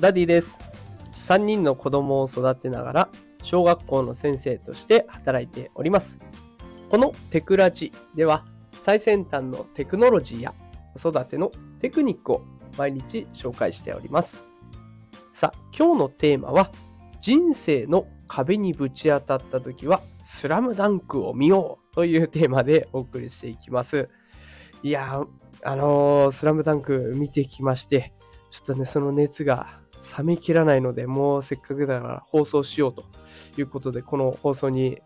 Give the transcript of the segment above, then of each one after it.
ダディです。3人の子供を育てながら、小学校の先生として働いております。このテクラジでは、最先端のテクノロジーや子育てのテクニックを毎日紹介しております。さあ、今日のテーマは、人生の壁にぶち当たった時は、スラムダンクを見ようというテーマでお送りしていきます。いや、あのースラムダンク見てきまして、ちょっとね、その熱が冷めきらないので、もうせっかくだから放送しようということで、この放送に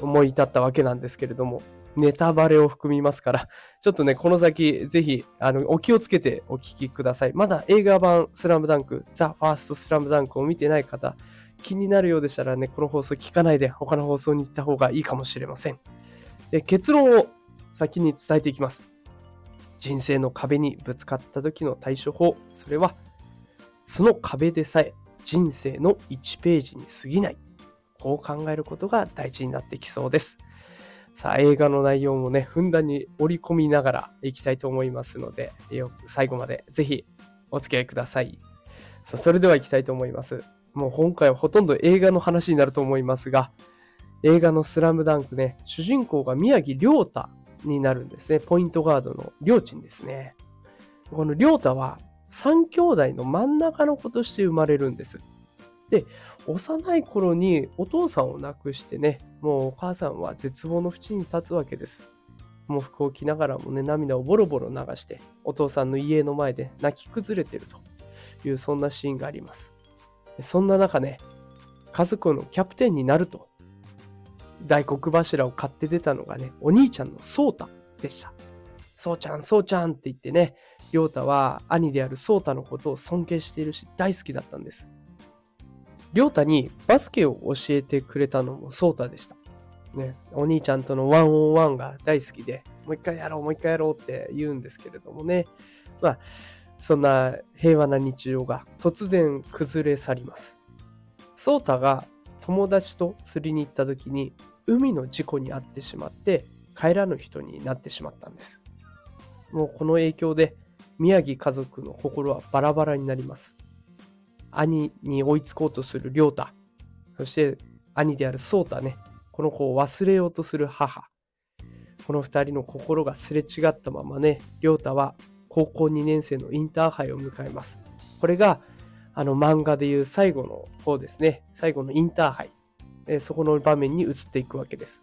思い至ったわけなんですけれども、ネタバレを含みますから、ちょっとね、この先、ぜひ、あの、お気をつけてお聞きください。まだ映画版スラムダンク、ザ・ファーストスラムダンクを見てない方、気になるようでしたらね、この放送聞かないで他の放送に行った方がいいかもしれません。で結論を先に伝えていきます。人生の壁にぶつかった時の対処法、それは、その壁でさえ人生の1ページに過ぎない。こう考えることが大事になってきそうです。さあ、映画の内容もね、ふんだんに織り込みながらいきたいと思いますので、よく最後までぜひお付き合いください。さあ、それでは行きたいと思います。もう今回はほとんど映画の話になると思いますが、映画のスラムダンクね、主人公が宮城亮太になるんですね。ポイントガードの亮珍ですね。この亮太は3兄弟の真ん中の子として生まれるんです。で、幼い頃にお父さんを亡くしてね、もうお母さんは絶望の淵に立つわけです。もう服を着ながらもね、涙をボロボロ流して、お父さんの家の前で泣き崩れてるという、そんなシーンがあります。そんな中ね、家族のキャプテンになると、大黒柱を買って出たのがね、お兄ちゃんのソータでした。そうちゃん、そうちゃんって言ってね、亮太は兄であるソータのことを尊敬しているし大好きだったんです。亮太にバスケを教えてくれたのもソータでした。ね、お兄ちゃんとのワンオンワンが大好きで、もう一回やろう、もう一回やろうって言うんですけれどもね。まあ、そんな平和な日常が突然崩れ去ります。ソータが友達と釣りに行った時に海の事故に遭ってしまって帰らぬ人になってしまったんです。もうこの影響で宮城家族の心はバラバラになります。兄に追いつこうとする亮太、そして兄である颯太ね、この子を忘れようとする母。この二人の心がすれ違ったままね、亮太は高校2年生のインターハイを迎えます。これがあの漫画でいう最後の方ですね、最後のインターハイ。えそこの場面に移っていくわけです。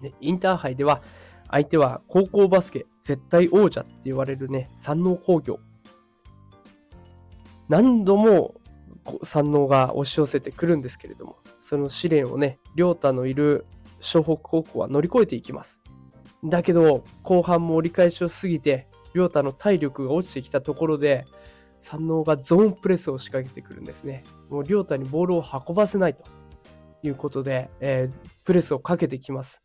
ね、インターハイでは相手は高校バスケ絶対王者って言われるね、山王工業。何度も山王が押し寄せてくるんですけれども、その試練をね、亮太のいる湘北高校は乗り越えていきます。だけど、後半も折り返しを過ぎて、亮太の体力が落ちてきたところで、山王がゾーンプレスを仕掛けてくるんですね。もう亮太にボールを運ばせないということで、えープレスをかけてきます。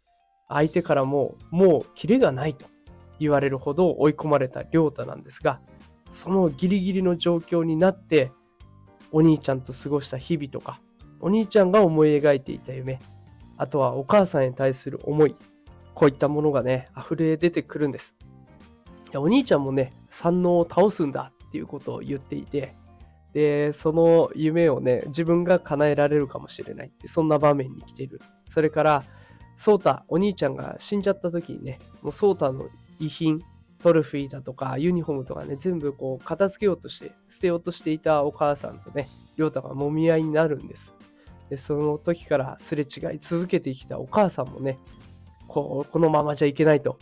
相手からももうキレがないと言われるほど追い込まれた亮太なんですが、そのギリギリの状況になって、お兄ちゃんと過ごした日々とか、お兄ちゃんが思い描いていた夢、あとはお母さんに対する思い、こういったものがね、溢れ出てくるんです。いやお兄ちゃんもね、山王を倒すんだっていうことを言っていて、で、その夢をね、自分が叶えられるかもしれないって、そんな場面に来ている。それから、ソータ、お兄ちゃんが死んじゃった時にね、もうソータの遺品、トロフィーだとか、ユニフォームとかね、全部こう、片付けようとして、捨てようとしていたお母さんとね、亮太が揉み合いになるんです。で、その時からすれ違い続けてきたお母さんもね、こう、このままじゃいけないと、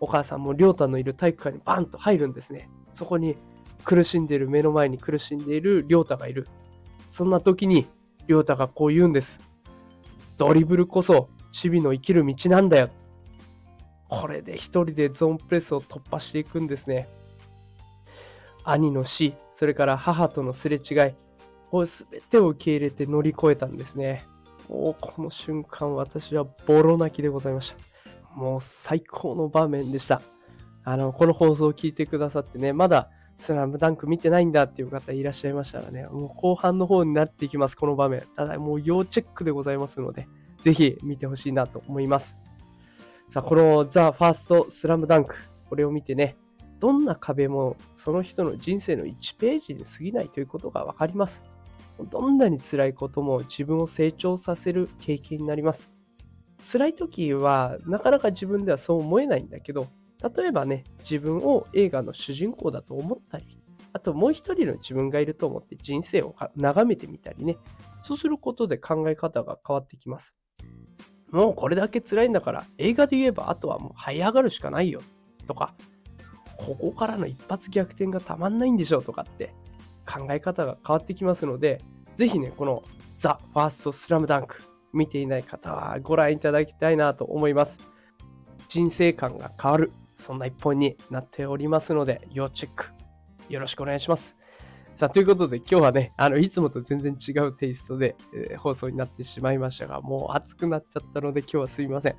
お母さんも亮太のいる体育館にバンと入るんですね。そこに苦しんでいる、目の前に苦しんでいる亮太がいる。そんな時に、亮太がこう言うんです。ドリブルこそ、チビの生きる道なんだよ。これで一人でゾーンプレスを突破していくんですね。兄の死、それから母とのすれ違い、もう全てを受け入れて乗り越えたんですね。もうこの瞬間、私はボロ泣きでございました。もう最高の場面でした。あの、この放送を聞いてくださってね、まだスラムダンク見てないんだっていう方いらっしゃいましたらね、もう後半の方になっていきます、この場面。ただもう要チェックでございますので、ぜひ見てほしいなと思います。さあ、このザ・ファースト・スラムダンク、これを見てね、どんな壁もその人の人生の1ページに過ぎないということがわかります。どんなに辛いことも自分を成長させる経験になります。辛い時はなかなか自分ではそう思えないんだけど、例えばね、自分を映画の主人公だと思ったり、あともう一人の自分がいると思って人生を眺めてみたりね、そうすることで考え方が変わってきます。もうこれだけ辛いんだから映画で言えばあとはもう這い上がるしかないよとか、ここからの一発逆転がたまんないんでしょうとかって考え方が変わってきますので、ぜひね、このザ・ファースト・スラムダンク見ていない方はご覧いただきたいなと思います。人生観が変わる、そんな一本になっておりますので、要チェックよろしくお願いします。さあ、ということで今日はね、あの、いつもと全然違うテイストで、えー、放送になってしまいましたが、もう暑くなっちゃったので今日はすいません。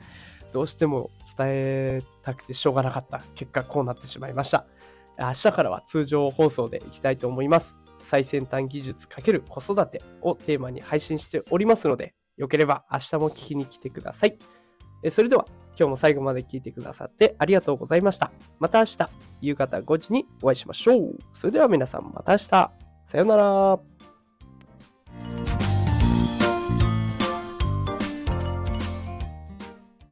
どうしても伝えたくてしょうがなかった結果こうなってしまいました。明日からは通常放送でいきたいと思います。最先端技術×子育てをテーマに配信しておりますので、よければ明日も聞きに来てください。それでは今日も最後まで聞いてくださってありがとうございました。また明日夕方5時にお会いしましょう。それでは皆さんまた明日。さようなら。